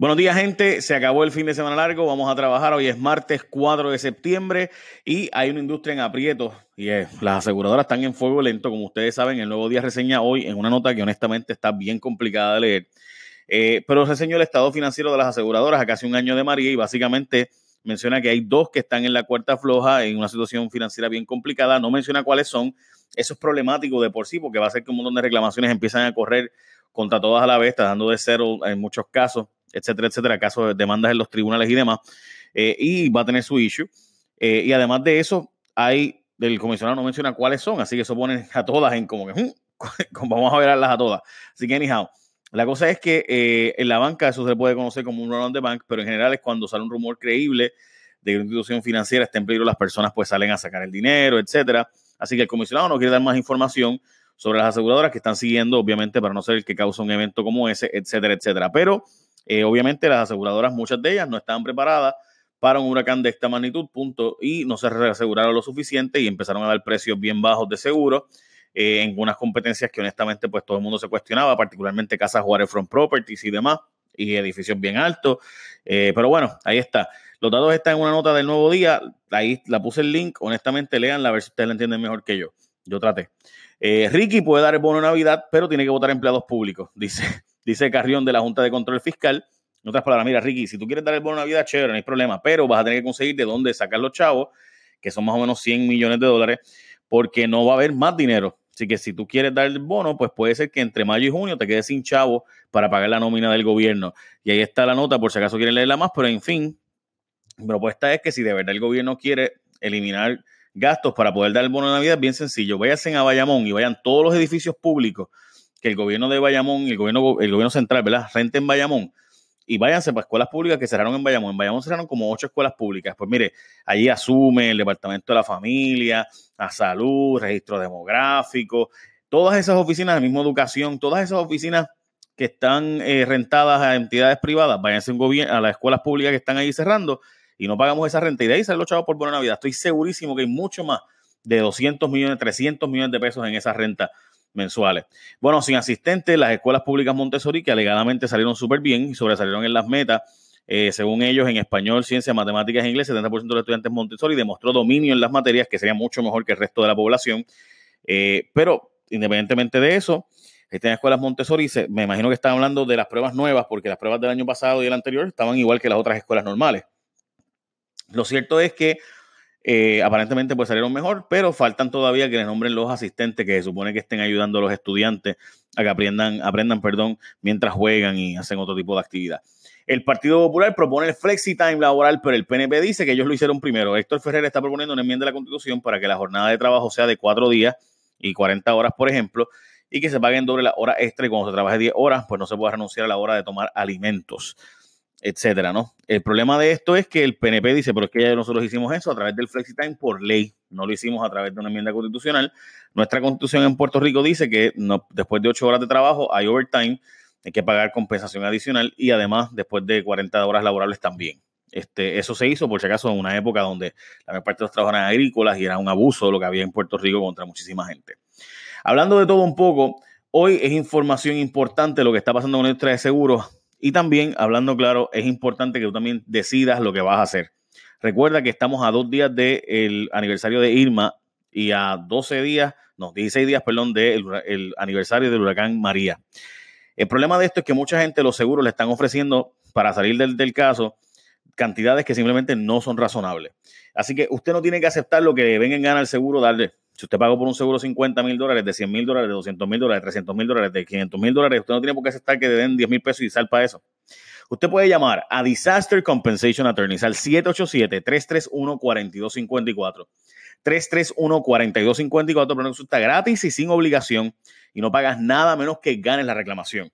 Buenos días, gente. Se acabó el fin de semana largo. Vamos a trabajar. Hoy es martes 4 de septiembre y hay una industria en aprietos y las aseguradoras están en fuego lento. Como ustedes saben, el nuevo día reseña hoy en una nota que honestamente está bien complicada de leer. Eh, pero reseñó el estado financiero de las aseguradoras a casi un año de María y básicamente menciona que hay dos que están en la cuarta floja en una situación financiera bien complicada. No menciona cuáles son. Eso es problemático de por sí porque va a hacer que un montón de reclamaciones empiezan a correr contra todas a la vez, está dando de cero en muchos casos etcétera, etcétera, casos de demandas en los tribunales y demás, eh, y va a tener su issue. Eh, y además de eso, hay, el comisionado no menciona cuáles son, así que eso pone a todas en como que, hmm, vamos a verlas a todas. Así que, anyhow, la cosa es que eh, en la banca eso se puede conocer como un run on the bank, pero en general es cuando sale un rumor creíble de que una institución financiera está en peligro, las personas pues salen a sacar el dinero, etcétera. Así que el comisionado no quiere dar más información sobre las aseguradoras que están siguiendo, obviamente, para no ser el que causa un evento como ese, etcétera, etcétera. Pero eh, obviamente las aseguradoras, muchas de ellas, no estaban preparadas para un huracán de esta magnitud, punto, y no se reaseguraron lo suficiente y empezaron a dar precios bien bajos de seguro eh, en unas competencias que honestamente pues todo el mundo se cuestionaba, particularmente casas Waterfront Properties y demás, y edificios bien altos. Eh, pero bueno, ahí está. Los datos están en una nota del nuevo día, ahí la puse el link, honestamente leanla a ver si ustedes la entienden mejor que yo. Yo traté. Ricky puede dar el bono de Navidad, pero tiene que votar empleados públicos, dice dice Carrión de la Junta de Control Fiscal. En otras palabras, mira, Ricky, si tú quieres dar el bono de Navidad, chévere, no hay problema, pero vas a tener que conseguir de dónde sacar los chavos, que son más o menos 100 millones de dólares, porque no va a haber más dinero. Así que si tú quieres dar el bono, pues puede ser que entre mayo y junio te quedes sin chavo para pagar la nómina del gobierno. Y ahí está la nota, por si acaso quieren leerla más, pero en fin, mi propuesta es que si de verdad el gobierno quiere eliminar gastos para poder dar el bono de Navidad, es bien sencillo. Váyanse a Bayamón y vayan todos los edificios públicos que el gobierno de Bayamón, el gobierno, el gobierno central, ¿verdad? Rente en Bayamón y váyanse para escuelas públicas que cerraron en Bayamón. En Bayamón cerraron como ocho escuelas públicas. Pues mire, allí asume el Departamento de la Familia, la Salud, Registro Demográfico, todas esas oficinas, la misma educación, todas esas oficinas que están eh, rentadas a entidades privadas, váyanse a las escuelas públicas que están ahí cerrando y no pagamos esa renta. Y de ahí salen los chavos por buena Navidad. Estoy segurísimo que hay mucho más de 200 millones, 300 millones de pesos en esa renta mensuales. Bueno, sin asistentes, las escuelas públicas Montessori, que alegadamente salieron súper bien y sobresalieron en las metas, eh, según ellos, en español, ciencias, matemáticas e inglés, 70% de los estudiantes Montessori demostró dominio en las materias, que sería mucho mejor que el resto de la población. Eh, pero, independientemente de eso, estas escuelas Montessori, me imagino que están hablando de las pruebas nuevas, porque las pruebas del año pasado y el anterior estaban igual que las otras escuelas normales. Lo cierto es que eh, aparentemente pues salieron mejor, pero faltan todavía que le nombren los asistentes que se supone que estén ayudando a los estudiantes a que aprendan, aprendan perdón, mientras juegan y hacen otro tipo de actividad. El Partido Popular propone el flexi time laboral, pero el PNP dice que ellos lo hicieron primero. Héctor Ferrer está proponiendo una enmienda de la Constitución para que la jornada de trabajo sea de cuatro días y 40 horas, por ejemplo, y que se paguen doble la hora extra y cuando se trabaje 10 horas, pues no se pueda renunciar a la hora de tomar alimentos etcétera, ¿no? El problema de esto es que el PNP dice, pero es que ya nosotros hicimos eso a través del FlexiTime por ley, no lo hicimos a través de una enmienda constitucional. Nuestra constitución en Puerto Rico dice que después de ocho horas de trabajo hay overtime, hay que pagar compensación adicional y además después de 40 horas laborables también. Este, eso se hizo, por si acaso, en una época donde la mayor parte de los trabajadores eran agrícolas y era un abuso lo que había en Puerto Rico contra muchísima gente. Hablando de todo un poco, hoy es información importante lo que está pasando con la industria de seguros y también, hablando claro, es importante que tú también decidas lo que vas a hacer. Recuerda que estamos a dos días del aniversario de Irma y a 12 días, no, 16 días, perdón, del el aniversario del huracán María. El problema de esto es que mucha gente los seguros le están ofreciendo para salir del, del caso cantidades que simplemente no son razonables. Así que usted no tiene que aceptar lo que venga en gana el seguro darle. Si usted pagó por un seguro 50 mil dólares, de 100 mil dólares, de 200 mil dólares, de 300 mil dólares, de 500 mil dólares, usted no tiene por qué aceptar que le den 10 mil pesos y sal para eso. Usted puede llamar a Disaster Compensation Attorneys al 787-331-4254. 331-4254, pero eso está gratis y sin obligación y no pagas nada menos que ganes la reclamación.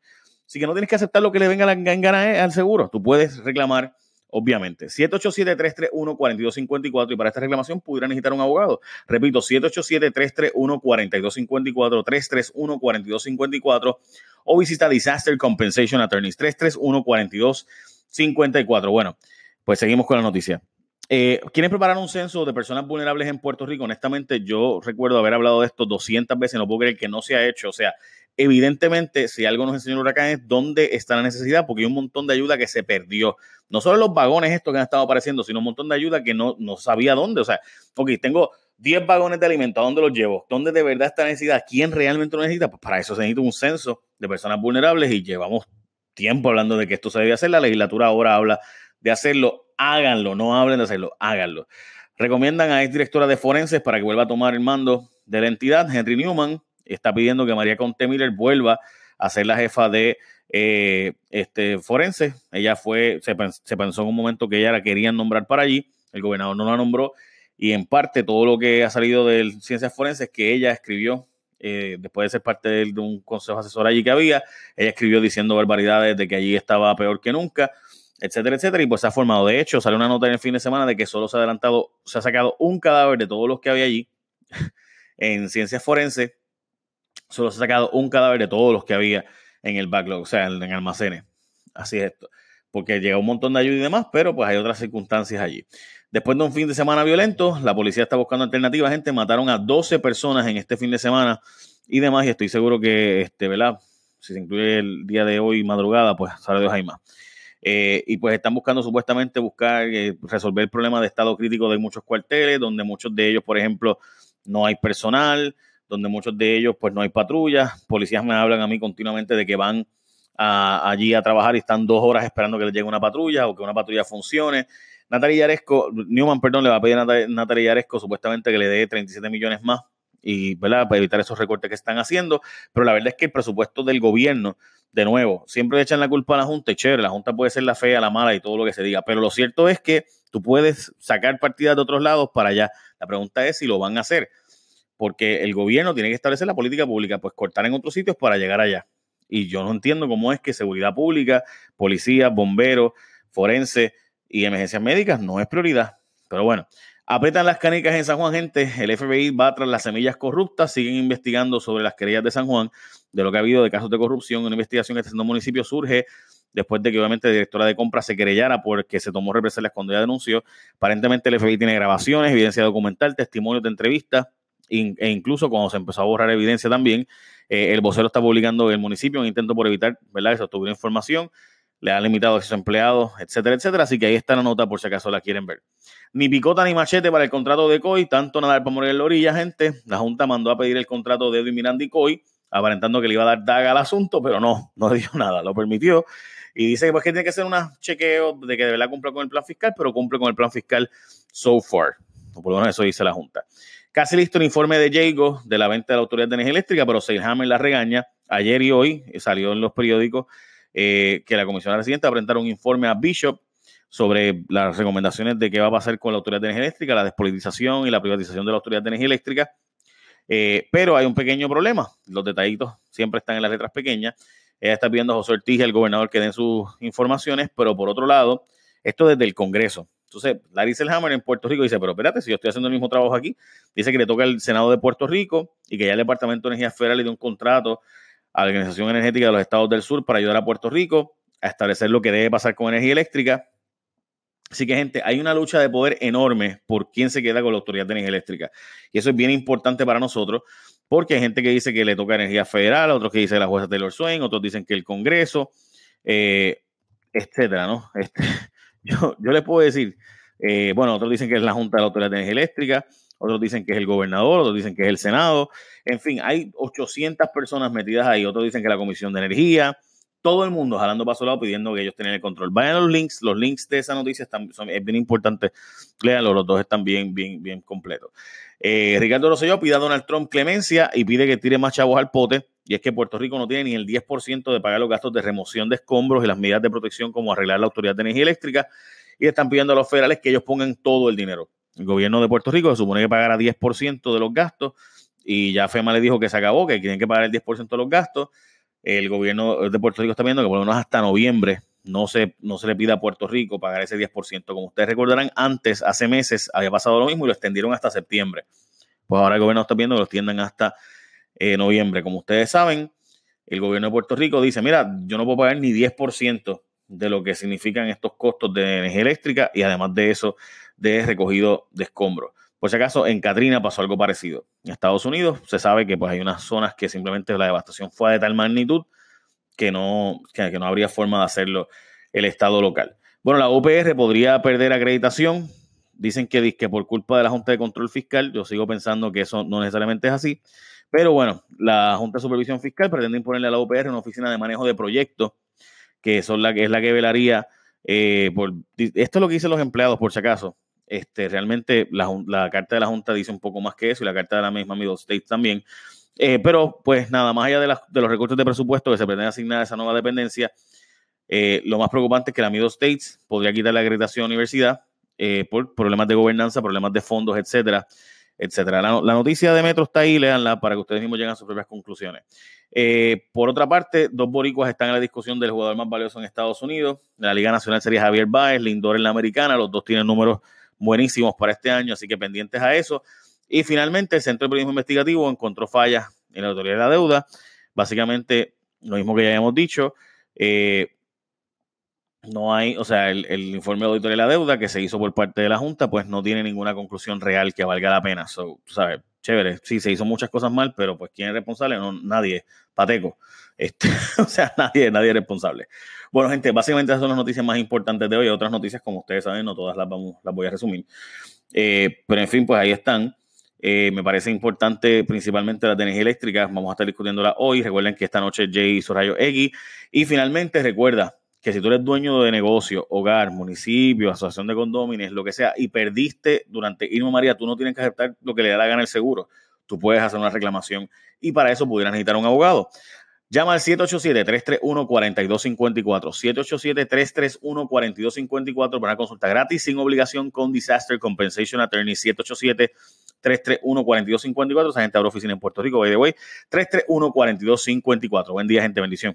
Así que no tienes que aceptar lo que le venga en gana al seguro. Tú puedes reclamar obviamente. 787-331-4254 y para esta reclamación pudieran necesitar un abogado. Repito, 787-331-4254, 331-4254 o visita Disaster Compensation Attorneys, 331-4254. Bueno, pues seguimos con la noticia. Eh, ¿Quieren preparar un censo de personas vulnerables en Puerto Rico? Honestamente, yo recuerdo haber hablado de esto 200 veces, no puedo creer que no se ha hecho. O sea, evidentemente, si algo nos enseñó el huracán es dónde está la necesidad, porque hay un montón de ayuda que se perdió. No solo los vagones estos que han estado apareciendo, sino un montón de ayuda que no, no sabía dónde. O sea, ok, tengo 10 vagones de alimentos, ¿a dónde los llevo? ¿Dónde de verdad está la necesidad? ¿Quién realmente lo necesita? Pues para eso se necesita un censo de personas vulnerables y llevamos tiempo hablando de que esto se debe hacer. La legislatura ahora habla de hacerlo. Háganlo, no hablen de hacerlo, háganlo. Recomiendan a ex directora de forenses para que vuelva a tomar el mando de la entidad. Henry Newman está pidiendo que María Conte Miller vuelva a ser la jefa de eh, este, forense. Ella fue, se, pensó en un momento que ella la querían nombrar para allí. El gobernador no la nombró y en parte todo lo que ha salido de ciencias forenses que ella escribió eh, después de ser parte de, un consejo asesor allí que había, ella escribió diciendo barbaridades de que allí estaba peor que nunca, etcétera, etcétera, y pues se ha formado. De hecho, salió una nota en el fin de semana de que solo se ha adelantado, se ha sacado un cadáver de todos los que había allí en ciencias forenses, solo se ha sacado un cadáver de todos los que había en el backlog, o sea, en, en almacenes. Así es esto. Porque llega un montón de ayuda y demás, pero pues hay otras circunstancias allí. Después de un fin de semana violento, la policía está buscando alternativas. Gente, mataron a 12 personas en este fin de semana y demás. Y estoy seguro que, este, ¿verdad? Si se incluye el día de hoy, madrugada, pues sale de Jaime. Eh, y pues están buscando supuestamente buscar eh, resolver el problema de estado crítico de muchos cuarteles, donde muchos de ellos, por ejemplo, no hay personal, donde muchos de ellos pues no hay patrullas. Policías me hablan a mí continuamente de que van allí a trabajar y están dos horas esperando que les llegue una patrulla o que una patrulla funcione. Natalia Yaresco, Newman, perdón, le va a pedir a Natalia Yaresco supuestamente que le dé 37 millones más y, ¿verdad? Para evitar esos recortes que están haciendo. Pero la verdad es que el presupuesto del gobierno, de nuevo, siempre echan la culpa a la Junta y chévere, la Junta puede ser la fea, la mala y todo lo que se diga. Pero lo cierto es que tú puedes sacar partidas de otros lados para allá. La pregunta es si lo van a hacer. Porque el gobierno tiene que establecer la política pública, pues cortar en otros sitios para llegar allá. Y yo no entiendo cómo es que seguridad pública, policía, bomberos, forense, y emergencias médicas no es prioridad. Pero bueno, apretan las canicas en San Juan, gente. El FBI va tras las semillas corruptas, siguen investigando sobre las querellas de San Juan, de lo que ha habido de casos de corrupción. Una investigación que está haciendo el municipio surge después de que obviamente la directora de compra se querellara porque se tomó represalias cuando ella denunció. Aparentemente el FBI tiene grabaciones, evidencia documental, testimonios de entrevistas e incluso cuando se empezó a borrar evidencia también, eh, el vocero está publicando el municipio un intento por evitar, ¿verdad?, que se información le han limitado a sus empleados, etcétera, etcétera. Así que ahí está la nota por si acaso la quieren ver. Ni picota ni machete para el contrato de COI, tanto nadar para morir en la orilla, gente. La Junta mandó a pedir el contrato de Edwin Miranda y COI, aparentando que le iba a dar daga al asunto, pero no, no dio nada, lo permitió. Y dice pues, que tiene que hacer un chequeo de que de verdad cumple con el plan fiscal, pero cumple con el plan fiscal so far. por lo menos eso dice la Junta. Casi listo el informe de Jago de la venta de la Autoridad de Energía Eléctrica, pero Seilhammer la regaña. Ayer y hoy salió en los periódicos eh, que la Comisión Residente va a presentar un informe a Bishop sobre las recomendaciones de qué va a pasar con la Autoridad de Energía Eléctrica, la despolitización y la privatización de la Autoridad de Energía Eléctrica. Eh, pero hay un pequeño problema. Los detallitos siempre están en las letras pequeñas. Ella está pidiendo a José Ortiz al gobernador que den sus informaciones, pero por otro lado, esto desde el Congreso. Entonces, Larry Selhammer en Puerto Rico dice, pero espérate, si yo estoy haciendo el mismo trabajo aquí, dice que le toca al Senado de Puerto Rico y que ya el Departamento de Energía Federal le dio un contrato a la Organización Energética de los Estados del Sur para ayudar a Puerto Rico a establecer lo que debe pasar con energía eléctrica. Así que, gente, hay una lucha de poder enorme por quién se queda con la Autoridad de Energía Eléctrica. Y eso es bien importante para nosotros, porque hay gente que dice que le toca energía federal, otros que dicen la jueza Taylor Swain, otros dicen que el Congreso, eh, etcétera, ¿no? Este, yo, les puedo decir, eh, bueno, otros dicen que es la Junta de la Autoridad de Energía Eléctrica, otros dicen que es el gobernador, otros dicen que es el Senado. En fin, hay 800 personas metidas ahí, otros dicen que la Comisión de Energía, todo el mundo jalando paso lado pidiendo que ellos tengan el control. Vayan los links, los links de esa noticia están, son, es bien importante, léanlo, los dos están bien, bien, bien completos. Eh, Ricardo Rosselló pide a Donald Trump clemencia y pide que tire más chavos al pote, y es que Puerto Rico no tiene ni el 10% de pagar los gastos de remoción de escombros y las medidas de protección como arreglar la Autoridad de Energía Eléctrica, y están pidiendo a los federales que ellos pongan todo el dinero. El gobierno de Puerto Rico se supone que pagará 10% de los gastos y ya FEMA le dijo que se acabó, que tienen que pagar el 10% de los gastos. El gobierno de Puerto Rico está viendo que por lo menos hasta noviembre no se, no se le pida a Puerto Rico pagar ese 10%. Como ustedes recordarán, antes, hace meses, había pasado lo mismo y lo extendieron hasta septiembre. Pues ahora el gobierno está viendo que lo extiendan hasta eh, noviembre. Como ustedes saben, el gobierno de Puerto Rico dice, mira, yo no puedo pagar ni 10% de lo que significan estos costos de energía eléctrica y además de eso, de recogido de escombros. Por si acaso, en Katrina pasó algo parecido. En Estados Unidos se sabe que pues, hay unas zonas que simplemente la devastación fue de tal magnitud que no, que, no habría forma de hacerlo el Estado local. Bueno, la UPR podría perder acreditación. Dicen que, que por culpa de la Junta de Control Fiscal, yo sigo pensando que eso no necesariamente es así. Pero bueno, la Junta de Supervisión Fiscal pretende imponerle a la UPR una oficina de manejo de proyectos, que, son la, es la que velaría eh, por... Esto es lo que dicen los empleados, por si acaso. Este, realmente la, carta de la Junta dice un poco más que eso y la carta de la misma Middle States también. Eh, pero, pues nada, más allá de, los recursos de presupuesto que se pretende asignar a esa nueva dependencia, eh, lo más preocupante es que la Middle States podría quitar la acreditación a la universidad por problemas de gobernanza, problemas de fondos, etcétera etcétera. La, noticia de Metro está ahí, léanla para que ustedes mismos lleguen a sus propias conclusiones. Eh, por otra parte, dos boricuas están en la discusión del jugador más valioso en Estados Unidos. En la Liga Nacional sería Javier Baez, Lindor en la Americana. Los dos tienen números buenísimos para este año, así que pendientes a eso. Y finalmente, el Centro de Periodismo Investigativo encontró fallas en la autoridad de la deuda. Básicamente, lo mismo que ya habíamos dicho. Eh, no hay, o sea, el, informe de auditoría de la deuda que se hizo por parte de la Junta, pues no tiene ninguna conclusión real que valga la pena. So, sabes, chévere, sí, se hizo muchas cosas mal, pero pues ¿quién es responsable? No, nadie, pateco. Este, o sea, nadie, nadie es responsable. Bueno, gente, básicamente esas son las noticias más importantes de hoy. Otras noticias, como ustedes saben, no todas las, vamos, las voy a resumir. Eh, pero en fin, pues ahí están. Eh, me parece importante principalmente las de energía eléctrica. Vamos a estar discutiéndola hoy. Recuerden que esta noche Jay hizo rayo X. Y finalmente, recuerda, que si tú eres dueño de negocio, hogar, municipio, asociación de condóminos, lo que sea, y perdiste durante Irma María, tú no tienes que aceptar lo que le da la gana el seguro. Tú puedes hacer una reclamación y para eso pudieras necesitar un abogado. Llama al 787-331-4254. 787-331-4254 para una consulta gratis sin obligación con Disaster Compensation Attorney. 787-331-4254. Esa gente abre oficina en Puerto Rico, by the way. 331-4254. Buen día, gente. Bendición.